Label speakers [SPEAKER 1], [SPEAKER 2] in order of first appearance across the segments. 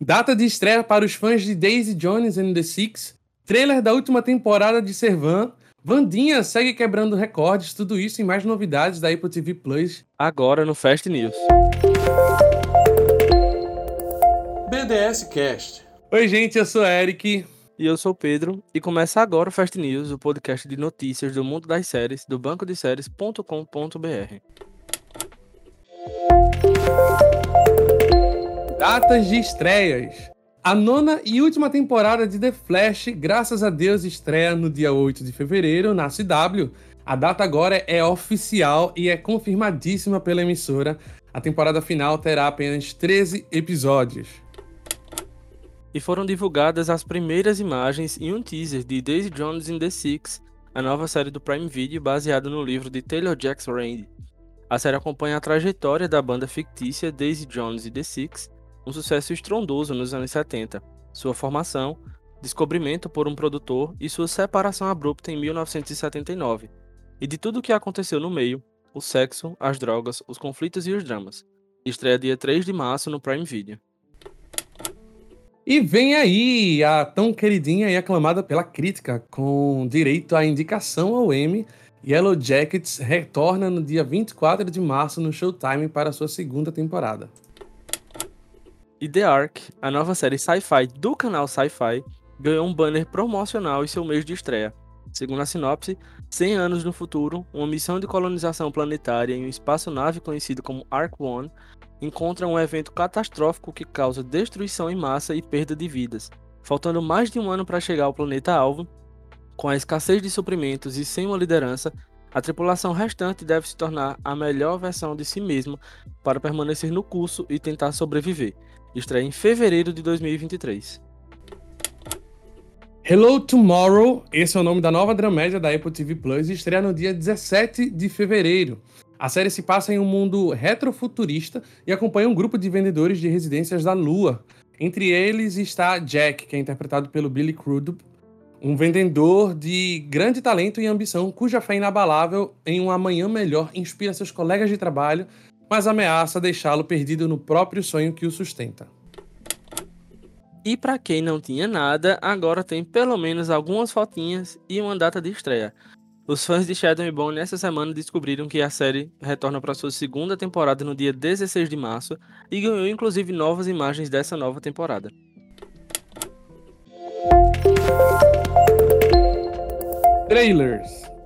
[SPEAKER 1] Data de estreia para os fãs de Daisy Jones and the Six, trailer da última temporada de Servan, Vandinha segue quebrando recordes, tudo isso e mais novidades da Apple TV Plus
[SPEAKER 2] agora no Fast News.
[SPEAKER 3] BDS Cast.
[SPEAKER 1] Oi, gente, eu sou Eric.
[SPEAKER 2] E eu sou o Pedro, e começa agora o Fast News, o podcast de notícias do mundo das séries do banco de séries.com.br.
[SPEAKER 1] Datas de estreias. A nona e última temporada de The Flash, graças a Deus, estreia no dia 8 de fevereiro na CW. A data agora é oficial e é confirmadíssima pela emissora. A temporada final terá apenas 13 episódios
[SPEAKER 2] e foram divulgadas as primeiras imagens e um teaser de Daisy Jones in the Six, a nova série do Prime Video baseada no livro de Taylor Jackson Reid. A série acompanha a trajetória da banda fictícia Daisy Jones e the Six, um sucesso estrondoso nos anos 70, sua formação, descobrimento por um produtor e sua separação abrupta em 1979, e de tudo o que aconteceu no meio, o sexo, as drogas, os conflitos e os dramas. Estreia dia 3 de março no Prime Video.
[SPEAKER 1] E vem aí a tão queridinha e aclamada pela crítica, com direito à indicação ao Emmy, Yellow Jackets retorna no dia 24 de março no Showtime para sua segunda temporada.
[SPEAKER 2] E The Ark, a nova série sci-fi do canal Sci-Fi, ganhou um banner promocional em seu mês de estreia. Segundo a sinopse, 100 anos no futuro, uma missão de colonização planetária em um espaço-nave conhecido como Ark One encontra um evento catastrófico que causa destruição em massa e perda de vidas. Faltando mais de um ano para chegar ao planeta-alvo, com a escassez de suprimentos e sem uma liderança, a tripulação restante deve se tornar a melhor versão de si mesma para permanecer no curso e tentar sobreviver. Estreia em fevereiro de 2023.
[SPEAKER 1] Hello Tomorrow, esse é o nome da nova dramédia da Apple TV Plus estreia no dia 17 de fevereiro. A série se passa em um mundo retrofuturista e acompanha um grupo de vendedores de residências da Lua. Entre eles está Jack, que é interpretado pelo Billy Crudup, um vendedor de grande talento e ambição, cuja fé inabalável em um amanhã melhor inspira seus colegas de trabalho, mas ameaça deixá-lo perdido no próprio sonho que o sustenta.
[SPEAKER 2] E para quem não tinha nada, agora tem pelo menos algumas fotinhas e uma data de estreia. Os fãs de Shadow and Bone nessa semana descobriram que a série retorna para sua segunda temporada no dia 16 de março e ganhou inclusive novas imagens dessa nova temporada.
[SPEAKER 1] Trailers.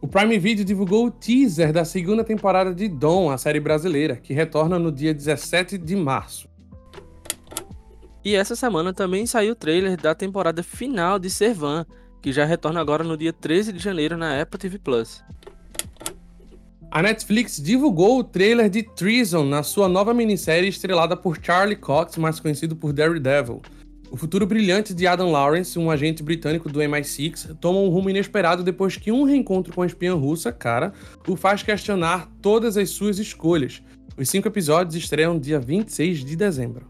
[SPEAKER 1] O Prime Video divulgou o teaser da segunda temporada de Dom, a série brasileira, que retorna no dia 17 de março.
[SPEAKER 2] E essa semana também saiu o trailer da temporada final de Servan, que já retorna agora no dia 13 de janeiro na Apple TV Plus.
[SPEAKER 1] A Netflix divulgou o trailer de Treason na sua nova minissérie estrelada por Charlie Cox, mais conhecido por Daredevil. O futuro brilhante de Adam Lawrence, um agente britânico do MI6, toma um rumo inesperado depois que um reencontro com a espiã russa, Cara, o faz questionar todas as suas escolhas. Os cinco episódios estreiam dia 26 de dezembro.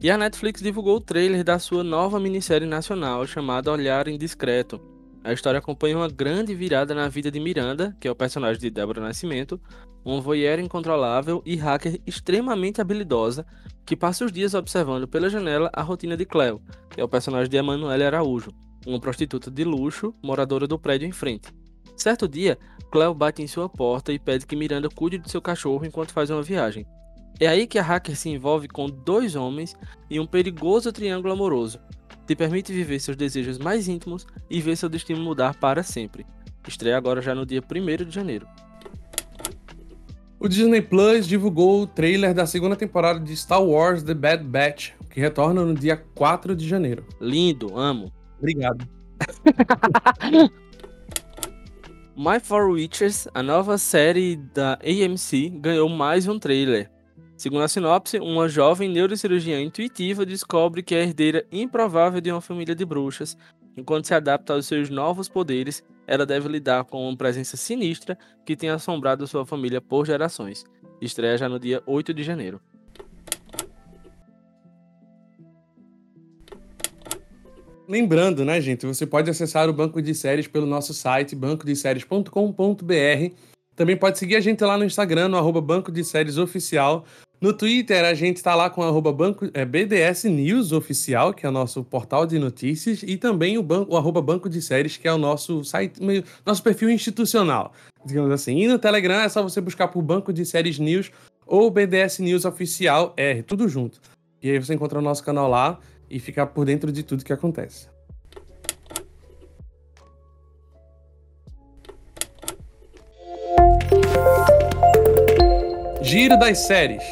[SPEAKER 2] E a Netflix divulgou o trailer da sua nova minissérie nacional chamada Olhar Indiscreto. A história acompanha uma grande virada na vida de Miranda, que é o personagem de Débora Nascimento, uma voyeur incontrolável e hacker extremamente habilidosa que passa os dias observando pela janela a rotina de Cleo, que é o personagem de Emanuele Araújo, uma prostituta de luxo moradora do prédio em frente. Certo dia, Cleo bate em sua porta e pede que Miranda cuide de seu cachorro enquanto faz uma viagem. É aí que a hacker se envolve com dois homens e um perigoso triângulo amoroso. Te permite viver seus desejos mais íntimos e ver seu destino mudar para sempre. Estreia agora já no dia 1 de janeiro.
[SPEAKER 1] O Disney Plus divulgou o trailer da segunda temporada de Star Wars The Bad Batch, que retorna no dia 4 de janeiro.
[SPEAKER 2] Lindo, amo.
[SPEAKER 1] Obrigado.
[SPEAKER 2] My Four Witches, a nova série da AMC, ganhou mais um trailer. Segundo a sinopse, uma jovem neurocirurgiã intuitiva descobre que é herdeira improvável de uma família de bruxas. Enquanto se adapta aos seus novos poderes, ela deve lidar com uma presença sinistra que tem assombrado sua família por gerações. Estreia já no dia 8 de janeiro.
[SPEAKER 1] Lembrando, né, gente, você pode acessar o banco de séries pelo nosso site bancodeséries.com.br. Também pode seguir a gente lá no Instagram, no arroba Banco de Séries Oficial. No Twitter, a gente está lá com arroba banco, é, BDS News Oficial, que é o nosso portal de notícias, e também o, banco, o arroba Banco de Séries, que é o nosso site, nosso perfil institucional, digamos assim. E no Telegram é só você buscar por Banco de Séries News ou BDS News Oficial R, tudo junto. E aí você encontra o nosso canal lá e fica por dentro de tudo que acontece. Giro das séries.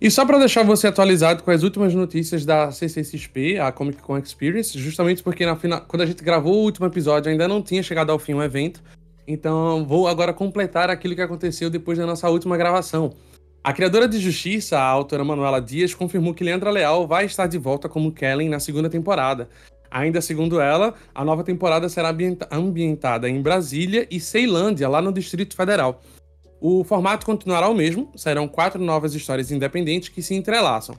[SPEAKER 1] E só para deixar você atualizado com as últimas notícias da CCXP, a Comic Con Experience, justamente porque na final, quando a gente gravou o último episódio ainda não tinha chegado ao fim o evento, então vou agora completar aquilo que aconteceu depois da nossa última gravação. A criadora de Justiça, a autora Manuela Dias, confirmou que Leandra Leal vai estar de volta como Kellen na segunda temporada. Ainda segundo ela, a nova temporada será ambientada em Brasília e Ceilândia, lá no Distrito Federal. O formato continuará o mesmo, serão quatro novas histórias independentes que se entrelaçam.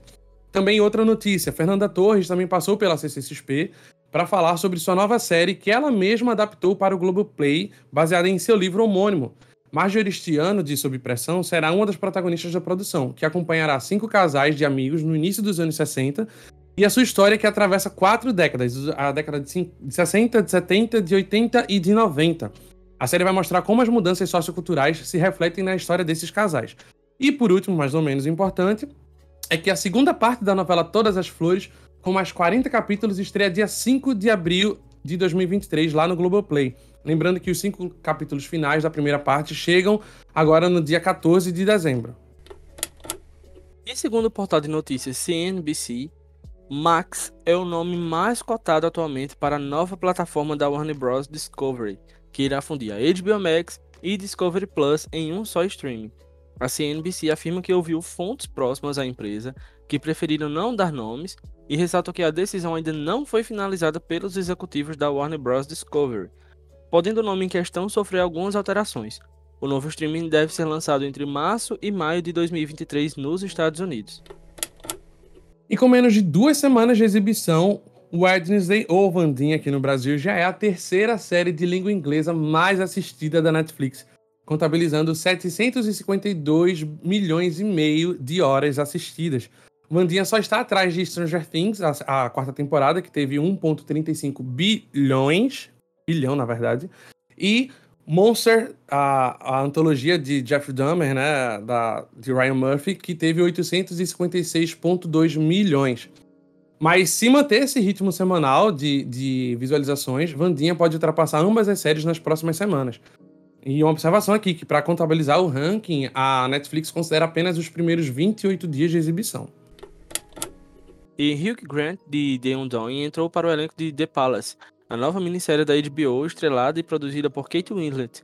[SPEAKER 1] Também outra notícia, Fernanda Torres também passou pela CCXP para falar sobre sua nova série que ela mesma adaptou para o Globoplay, baseada em seu livro homônimo. Marjorie Stiano, de Sob Pressão, será uma das protagonistas da produção, que acompanhará cinco casais de amigos no início dos anos 60 e a sua história que atravessa quatro décadas, a década de 60, de 70, de 80 e de 90 a série vai mostrar como as mudanças socioculturais se refletem na história desses casais. E por último, mais ou menos importante, é que a segunda parte da novela Todas as Flores, com mais 40 capítulos, estreia dia 5 de abril de 2023 lá no Globoplay. Lembrando que os cinco capítulos finais da primeira parte chegam agora no dia 14 de dezembro.
[SPEAKER 2] E segundo o portal de notícias CNBC, Max é o nome mais cotado atualmente para a nova plataforma da Warner Bros. Discovery, que irá fundir a HBO Max e Discovery Plus em um só streaming. A CNBC afirma que ouviu fontes próximas à empresa que preferiram não dar nomes e ressalta que a decisão ainda não foi finalizada pelos executivos da Warner Bros. Discovery, podendo o nome em questão sofrer algumas alterações. O novo streaming deve ser lançado entre março e maio de 2023 nos Estados Unidos.
[SPEAKER 1] E com menos de duas semanas de exibição, Wednesday ou Vandinha aqui no Brasil já é a terceira série de língua inglesa mais assistida da Netflix, contabilizando 752 milhões e meio de horas assistidas. Vandinha só está atrás de Stranger Things, a, a quarta temporada, que teve 1,35 bilhões, bilhão na verdade, e Monster, a, a antologia de Jeff Dahmer, né, da, de Ryan Murphy, que teve 856,2 milhões. Mas se manter esse ritmo semanal de, de visualizações, Vandinha pode ultrapassar ambas as séries nas próximas semanas. E uma observação aqui, que para contabilizar o ranking, a Netflix considera apenas os primeiros 28 dias de exibição.
[SPEAKER 2] E Hugh Grant, de The Undoing, entrou para o elenco de The Palace, a nova minissérie da HBO, estrelada e produzida por Kate Winslet.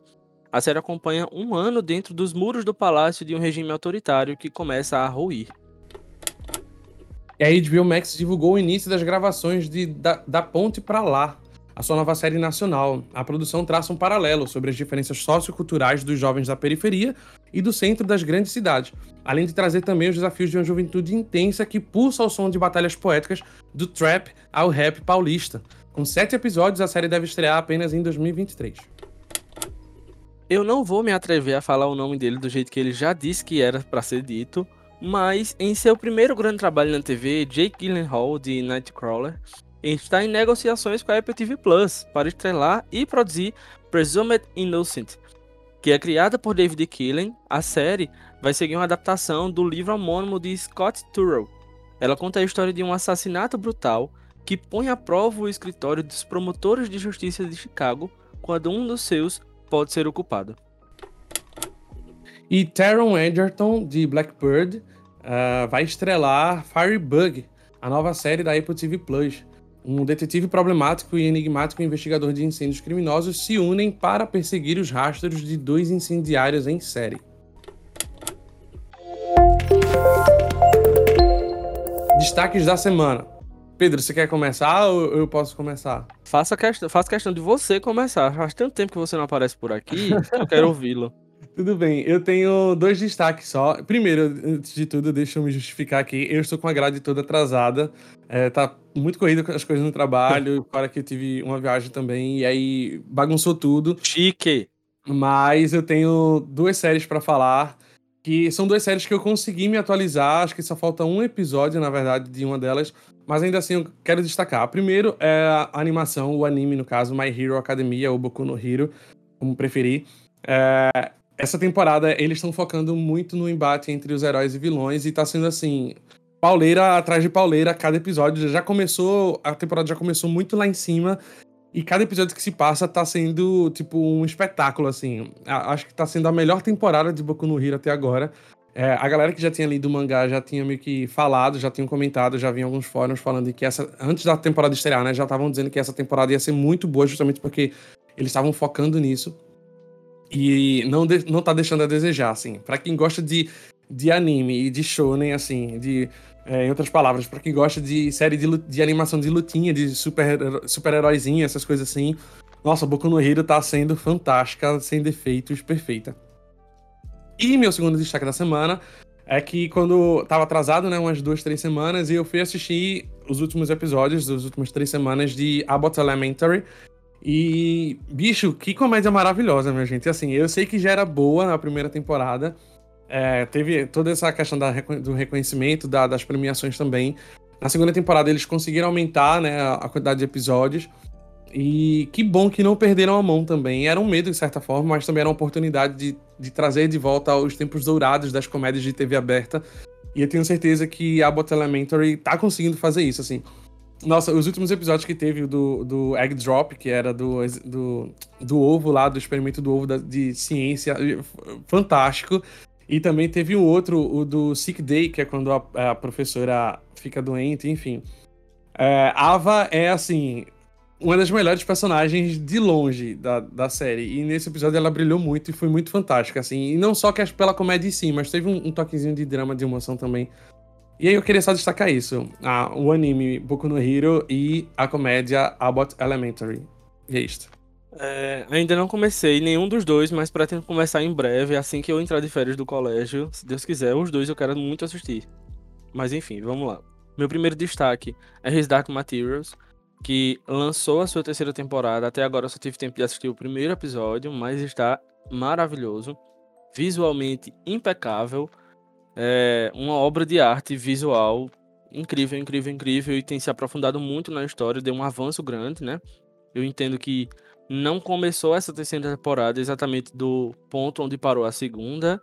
[SPEAKER 2] A série acompanha um ano dentro dos muros do palácio de um regime autoritário que começa a ruir.
[SPEAKER 1] E a HBO Max divulgou o início das gravações de Da, da Ponte para Lá, a sua nova série nacional. A produção traça um paralelo sobre as diferenças socioculturais dos jovens da periferia e do centro das grandes cidades, além de trazer também os desafios de uma juventude intensa que pulsa ao som de batalhas poéticas do trap ao rap paulista. Com sete episódios, a série deve estrear apenas em 2023.
[SPEAKER 2] Eu não vou me atrever a falar o nome dele do jeito que ele já disse que era para ser dito, mas em seu primeiro grande trabalho na TV, Jake Gyllenhaal, de Nightcrawler, está em negociações com a Apple TV Plus para estrelar e produzir Presumed Innocent, que é criada por David Killen. A série vai seguir uma adaptação do livro homônimo de Scott Turow. Ela conta a história de um assassinato brutal que põe à prova o escritório dos promotores de justiça de Chicago quando um dos seus pode ser ocupado.
[SPEAKER 1] E Taron Egerton, de Blackbird, uh, vai estrelar Firebug, a nova série da Apple TV Plus. Um detetive problemático e enigmático investigador de incêndios criminosos se unem para perseguir os rastros de dois incendiários em série. Destaques da semana. Pedro, você quer começar ou eu posso começar?
[SPEAKER 2] Faça questão, faça questão de você começar. Faz tanto tempo que você não aparece por aqui, eu quero ouvi-lo.
[SPEAKER 1] Tudo bem, eu tenho dois destaques só. Primeiro, antes de tudo, deixa eu me justificar aqui. Eu estou com a grade toda atrasada. É, tá muito corrida com as coisas no trabalho. Para que eu tive uma viagem também, e aí bagunçou tudo.
[SPEAKER 2] Chique!
[SPEAKER 1] Mas eu tenho duas séries para falar que são duas séries que eu consegui me atualizar, acho que só falta um episódio, na verdade, de uma delas, mas ainda assim eu quero destacar. Primeiro é a animação, o anime, no caso, My Hero Academia, ou Boku no Hero, como preferir. É, essa temporada eles estão focando muito no embate entre os heróis e vilões, e tá sendo assim, pauleira atrás de pauleira cada episódio. Já começou, a temporada já começou muito lá em cima, e cada episódio que se passa tá sendo, tipo, um espetáculo, assim. Acho que tá sendo a melhor temporada de Boku no Hero até agora. É, a galera que já tinha lido o mangá já tinha meio que falado, já tinham comentado, já vi alguns fóruns falando que essa. Antes da temporada estrear, né? Já estavam dizendo que essa temporada ia ser muito boa, justamente porque eles estavam focando nisso. E não, de, não tá deixando a desejar, assim. Pra quem gosta de, de anime e de shonen, assim, de é, em outras palavras, para quem gosta de série de, de animação de lutinha, de super-heróizinho, super essas coisas assim, nossa, Boku no Hero tá sendo fantástica, sem defeitos, perfeita. E meu segundo destaque da semana é que quando tava atrasado, né, umas duas, três semanas, e eu fui assistir os últimos episódios das últimas três semanas de Abbott Elementary. E, bicho, que comédia maravilhosa, minha gente. Assim, eu sei que já era boa na primeira temporada, é, teve toda essa questão da, do reconhecimento, da, das premiações também. Na segunda temporada eles conseguiram aumentar né, a quantidade de episódios. E que bom que não perderam a mão também. Era um medo, de certa forma, mas também era uma oportunidade de, de trazer de volta os tempos dourados das comédias de TV aberta. E eu tenho certeza que a Bot Elementary tá conseguindo fazer isso, assim. Nossa, os últimos episódios que teve do, do Egg Drop, que era do, do, do ovo lá, do experimento do ovo da, de ciência, fantástico. E também teve o outro, o do Sick Day, que é quando a, a professora fica doente, enfim. É, Ava é, assim, uma das melhores personagens de longe da, da série. E nesse episódio ela brilhou muito e foi muito fantástica, assim. E não só que pela comédia em si, mas teve um, um toquezinho de drama, de emoção também. E aí eu queria só destacar isso. O anime Boku no Hero e a comédia Abbott Elementary. E é isto.
[SPEAKER 2] É, ainda não comecei nenhum dos dois, mas pretendo começar em breve, assim que eu entrar de férias do colégio. Se Deus quiser, os dois eu quero muito assistir. Mas enfim, vamos lá. Meu primeiro destaque é His Dark Materials, que lançou a sua terceira temporada. Até agora eu só tive tempo de assistir o primeiro episódio, mas está maravilhoso. Visualmente impecável. É uma obra de arte visual incrível, incrível, incrível. E tem se aprofundado muito na história, deu um avanço grande, né? Eu entendo que não começou essa terceira temporada exatamente do ponto onde parou a segunda,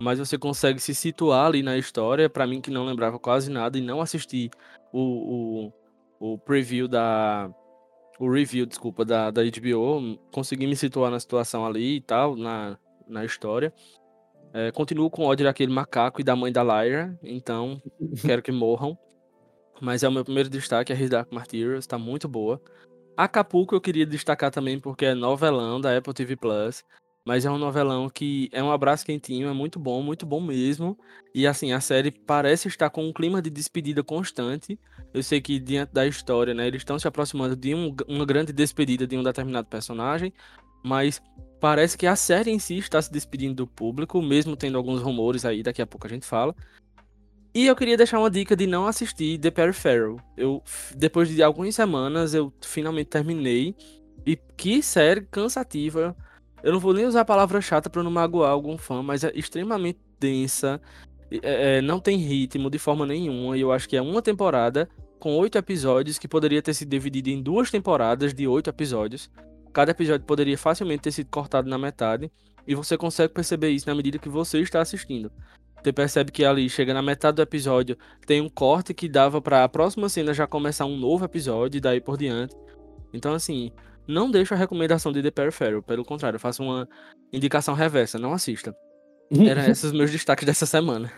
[SPEAKER 2] mas você consegue se situar ali na história. Para mim, que não lembrava quase nada e não assisti o, o, o preview da. O review, desculpa, da, da HBO, consegui me situar na situação ali e tal, na, na história. É, continuo com ódio daquele macaco e da mãe da Lyra, então quero que morram. Mas é o meu primeiro destaque, a His Dark Martyrs, tá muito boa. Acapulco eu queria destacar também porque é novelão da Apple TV Plus. Mas é um novelão que é um abraço quentinho, é muito bom, muito bom mesmo. E assim, a série parece estar com um clima de despedida constante. Eu sei que diante da história, né, eles estão se aproximando de um, uma grande despedida de um determinado personagem, mas parece que a série em si está se despedindo do público, mesmo tendo alguns rumores aí, daqui a pouco a gente fala. E eu queria deixar uma dica de não assistir The Peripheral. Eu, depois de algumas semanas, eu finalmente terminei. E que série cansativa. Eu não vou nem usar a palavra chata para não magoar algum fã, mas é extremamente densa. É, é, não tem ritmo de forma nenhuma. E eu acho que é uma temporada com oito episódios que poderia ter sido dividida em duas temporadas de oito episódios. Cada episódio poderia facilmente ter sido cortado na metade. E você consegue perceber isso na medida que você está assistindo. Você percebe que ali, chega na metade do episódio, tem um corte que dava para a próxima cena já começar um novo episódio e daí por diante. Então, assim, não deixo a recomendação de The Peripheral, pelo contrário, faço uma indicação reversa, não assista. Eram esses meus destaques dessa semana.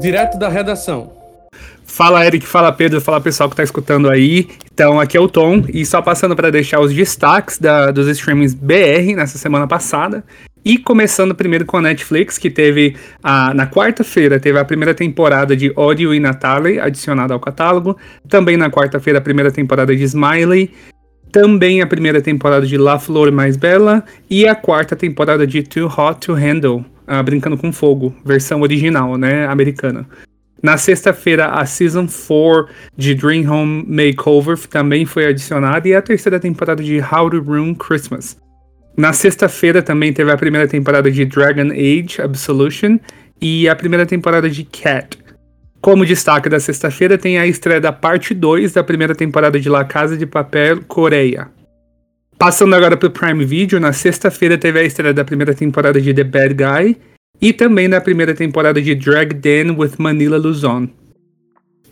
[SPEAKER 1] Direto da redação.
[SPEAKER 4] Fala Eric, fala Pedro, fala pessoal que tá escutando aí. Então, aqui é o Tom, e só passando para deixar os destaques da, dos streamings BR nessa semana passada. E começando primeiro com a Netflix, que teve a, na quarta-feira teve a primeira temporada de Audio e Natalie adicionada ao catálogo. Também na quarta-feira a primeira temporada de Smiley. Também a primeira temporada de La Flor Mais Bela. E a quarta temporada de Too Hot to Handle, uh, Brincando com Fogo, versão original, né, americana. Na sexta-feira, a Season 4 de Dream Home Makeover também foi adicionada e a terceira temporada de How to Ruin Christmas. Na sexta-feira também teve a primeira temporada de Dragon Age Absolution e a primeira temporada de Cat. Como destaque da sexta-feira tem a estreia da parte 2 da primeira temporada de La Casa de Papel Coreia. Passando agora para o Prime Video, na sexta-feira teve a estreia da primeira temporada de The Bad Guy e também da primeira temporada de Drag Den with Manila Luzon.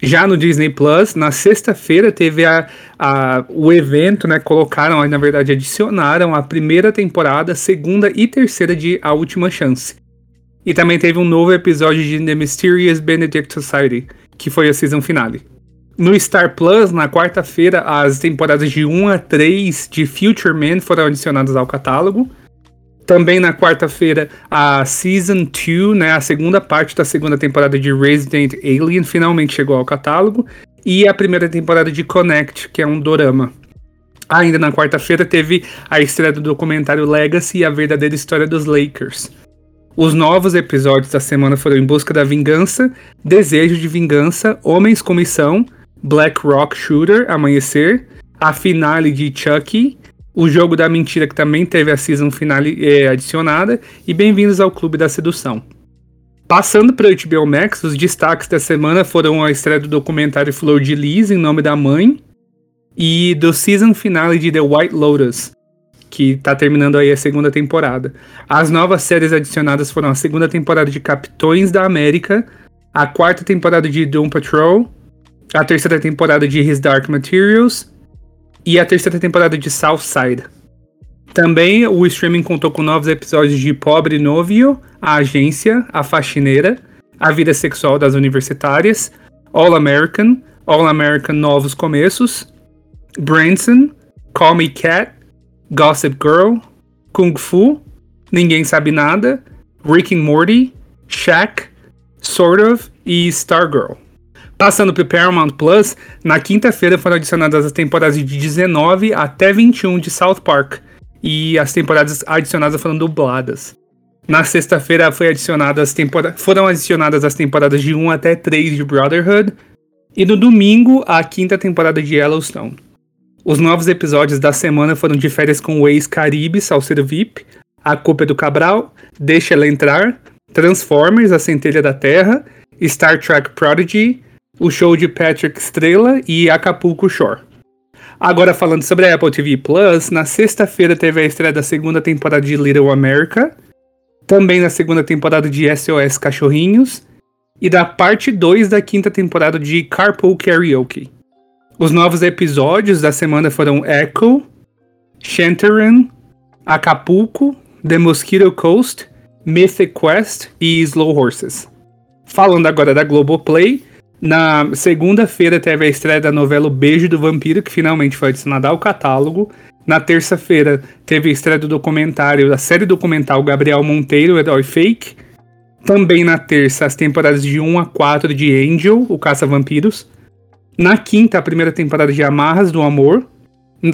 [SPEAKER 4] Já no Disney Plus, na sexta-feira teve a, a, o evento, né? Colocaram, na verdade, adicionaram a primeira temporada, segunda e terceira de A Última Chance. E também teve um novo episódio de The Mysterious Benedict Society, que foi a season finale. No Star Plus, na quarta-feira, as temporadas de 1 a 3 de Future Man foram adicionadas ao catálogo. Também na quarta-feira, a Season 2, né, a segunda parte da segunda temporada de Resident Alien, finalmente chegou ao catálogo. E a primeira temporada de Connect, que é um dorama. Ainda na quarta-feira teve a estreia do documentário Legacy e a verdadeira história dos Lakers. Os novos episódios da semana foram Em Busca da Vingança, Desejo de Vingança, Homens com Missão, Black Rock Shooter, Amanhecer, a finale de Chucky, o jogo da mentira que também teve a season finale é, adicionada e bem-vindos ao Clube da Sedução. Passando para o HBO Max, os destaques da semana foram a estreia do documentário Flor de Lis em nome da mãe e do season finale de The White Lotus, que está terminando aí a segunda temporada. As novas séries adicionadas foram a segunda temporada de Capitões da América, a quarta temporada de Doom Patrol, a terceira temporada de His Dark Materials e a terceira temporada de Southside. Também o streaming contou com novos episódios de Pobre Novio, A Agência, A Faxineira, A Vida Sexual das Universitárias, All American, All American Novos Começos, Branson, Call Me Cat, Gossip Girl, Kung Fu, Ninguém Sabe Nada, Rick and Morty, Shaq, Sort of e Stargirl. Passando para o Paramount Plus, na quinta-feira foram adicionadas as temporadas de 19 até 21 de South Park. E as temporadas adicionadas foram dubladas. Na sexta-feira foi adicionadas foram adicionadas as temporadas de 1 até 3 de Brotherhood. E no domingo, a quinta temporada de Yellowstone. Os novos episódios da semana foram de férias com o ex-Caribe, Salcedo VIP, A Culpa é do Cabral, Deixa Ela Entrar, Transformers, A Centelha da Terra, Star Trek Prodigy, o show de Patrick Estrela e Acapulco Shore. Agora falando sobre a Apple TV Plus, na sexta-feira teve a estreia da segunda temporada de Little America, também na segunda temporada de SOS Cachorrinhos e da parte 2 da quinta temporada de Carpool Karaoke. Os novos episódios da semana foram Echo, Shantaran, Acapulco, The Mosquito Coast, Mythic Quest e Slow Horses. Falando agora da Globoplay, na segunda-feira teve a estreia da novela O Beijo do Vampiro, que finalmente foi adicionada ao catálogo. Na terça-feira teve a estreia do documentário, da série documental Gabriel Monteiro, Herói Fake. Também na terça, as temporadas de 1 a 4 de Angel, o Caça-Vampiros. Na quinta, a primeira temporada de Amarras do Amor.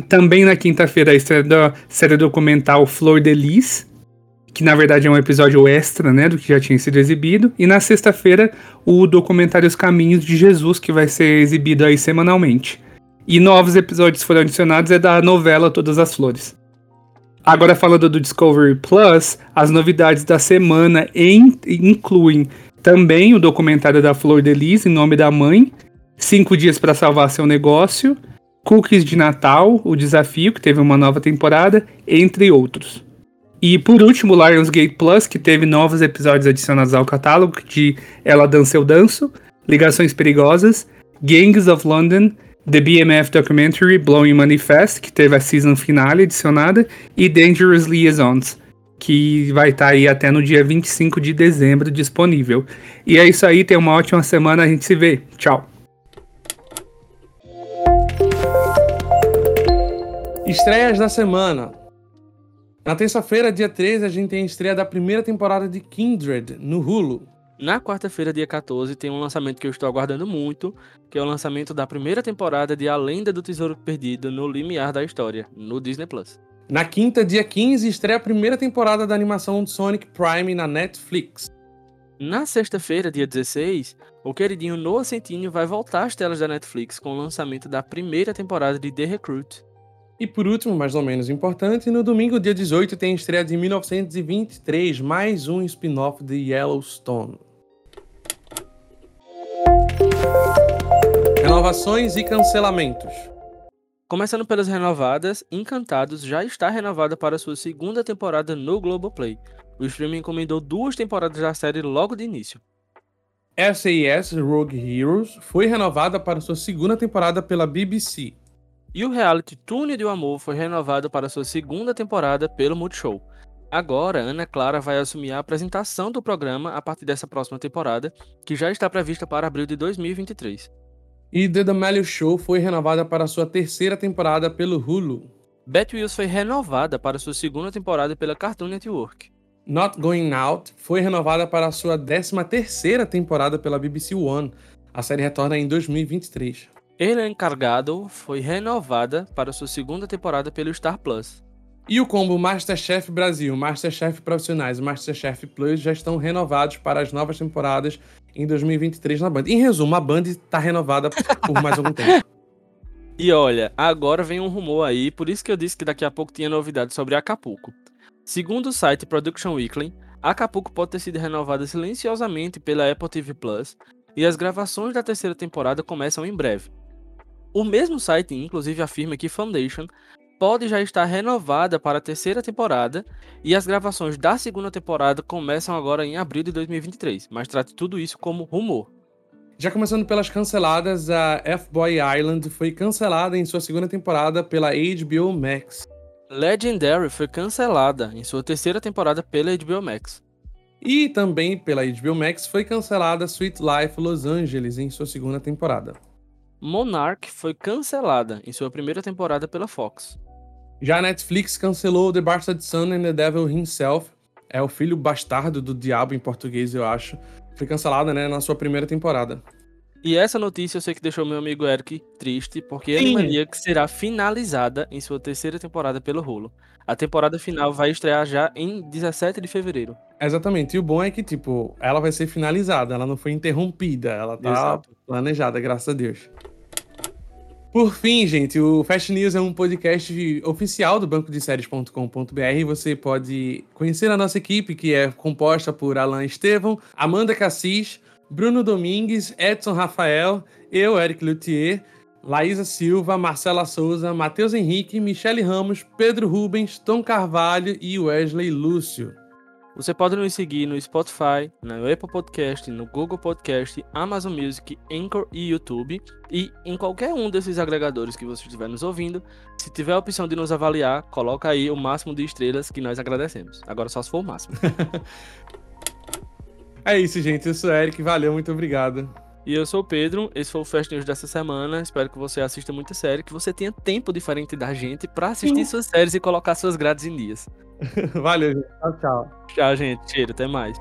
[SPEAKER 4] Também na quinta-feira, a estreia da série documental Flor de Lis que na verdade é um episódio extra, né, do que já tinha sido exibido, e na sexta-feira o documentário Os Caminhos de Jesus, que vai ser exibido aí semanalmente. E novos episódios foram adicionados é da novela Todas as Flores. Agora falando do Discovery Plus, as novidades da semana em, incluem também o documentário da Flor de Lis, em nome da mãe, Cinco Dias para Salvar Seu Negócio, Cookies de Natal, o desafio, que teve uma nova temporada, entre outros. E por último, Lionsgate Plus, que teve novos episódios adicionados ao catálogo de Ela Dança Eu Danço, Ligações Perigosas, Gangs of London, The BMF Documentary Blowing Manifest, que teve a season finale adicionada, e Dangerous Liaisons, que vai estar tá aí até no dia 25 de dezembro disponível. E é isso aí, tenha uma ótima semana, a gente se vê. Tchau.
[SPEAKER 1] Estreias da semana. Na terça-feira, dia 13, a gente tem a estreia da primeira temporada de Kindred no Hulu.
[SPEAKER 2] Na quarta-feira, dia 14, tem um lançamento que eu estou aguardando muito, que é o lançamento da primeira temporada de A Lenda do Tesouro Perdido no Limiar da História, no Disney Plus.
[SPEAKER 1] Na quinta, dia 15, estreia a primeira temporada da animação Sonic Prime na Netflix.
[SPEAKER 2] Na sexta-feira, dia 16, o queridinho Noah Centineo vai voltar às telas da Netflix com o lançamento da primeira temporada de The Recruit.
[SPEAKER 1] E por último, mas não menos importante, no domingo, dia 18, tem a estreia de 1923, mais um spin-off de Yellowstone. Renovações e cancelamentos.
[SPEAKER 2] Começando pelas renovadas, Encantados já está renovada para sua segunda temporada no Globoplay. O streaming encomendou duas temporadas da série logo de início.
[SPEAKER 1] SAS Rogue Heroes foi renovada para sua segunda temporada pela BBC.
[SPEAKER 2] E o reality Túnel do Amor foi renovado para sua segunda temporada pelo Multishow. Agora, Ana Clara vai assumir a apresentação do programa a partir dessa próxima temporada, que já está prevista para abril de 2023.
[SPEAKER 1] E The D'Amelio Show foi renovada para sua terceira temporada pelo Hulu.
[SPEAKER 2] Batwheels foi renovada para sua segunda temporada pela Cartoon Network.
[SPEAKER 1] Not Going Out foi renovada para sua 13 terceira temporada pela BBC One. A série retorna em 2023.
[SPEAKER 2] El Encargado foi renovada para sua segunda temporada pelo Star Plus.
[SPEAKER 1] E o combo Masterchef Brasil, Masterchef Profissionais e Masterchef Plus já estão renovados para as novas temporadas em 2023 na Band. Em resumo, a Band está renovada por mais algum tempo.
[SPEAKER 2] E olha, agora vem um rumor aí, por isso que eu disse que daqui a pouco tinha novidade sobre Acapulco. Segundo o site Production Weekly, Acapulco pode ter sido renovada silenciosamente pela Apple TV Plus e as gravações da terceira temporada começam em breve. O mesmo site, inclusive, afirma que Foundation pode já estar renovada para a terceira temporada e as gravações da segunda temporada começam agora em abril de 2023, mas trate tudo isso como rumor.
[SPEAKER 1] Já começando pelas canceladas, a F-Boy Island foi cancelada em sua segunda temporada pela HBO Max.
[SPEAKER 2] Legendary foi cancelada em sua terceira temporada pela HBO Max.
[SPEAKER 1] E também pela HBO Max foi cancelada Sweet Life Los Angeles em sua segunda temporada.
[SPEAKER 2] Monarch foi cancelada em sua primeira temporada pela Fox.
[SPEAKER 1] Já a Netflix cancelou The Bastard Son and the Devil Himself. É o filho bastardo do diabo em português, eu acho. Foi cancelada, né, na sua primeira temporada.
[SPEAKER 2] E essa notícia eu sei que deixou meu amigo Eric triste, porque Animaniac será finalizada em sua terceira temporada pelo Hulu. A temporada final vai estrear já em 17 de fevereiro.
[SPEAKER 1] Exatamente. E o bom é que, tipo, ela vai ser finalizada, ela não foi interrompida, ela tá Exato. planejada, graças a Deus. Por fim, gente, o Fast News é um podcast oficial do banco de séries.com.br. Você pode conhecer a nossa equipe, que é composta por Alan Estevão, Amanda Cassis, Bruno Domingues, Edson Rafael, eu, Eric Luthier, Laísa Silva, Marcela Souza, Matheus Henrique, Michele Ramos, Pedro Rubens, Tom Carvalho e Wesley Lúcio.
[SPEAKER 2] Você pode nos seguir no Spotify, no Apple Podcast, no Google Podcast, Amazon Music, Anchor e YouTube. E em qualquer um desses agregadores que você estiver nos ouvindo, se tiver a opção de nos avaliar, coloca aí o máximo de estrelas que nós agradecemos. Agora só se for o máximo.
[SPEAKER 1] é isso, gente. Eu sou o Eric. Valeu, muito obrigado.
[SPEAKER 2] E eu sou o Pedro, esse foi o Fast News dessa semana. Espero que você assista muita série, que você tenha tempo diferente da gente para assistir suas séries e colocar suas grades em dias.
[SPEAKER 1] Valeu, gente. Tchau, tchau.
[SPEAKER 2] Tchau, gente. Cheiro, até mais.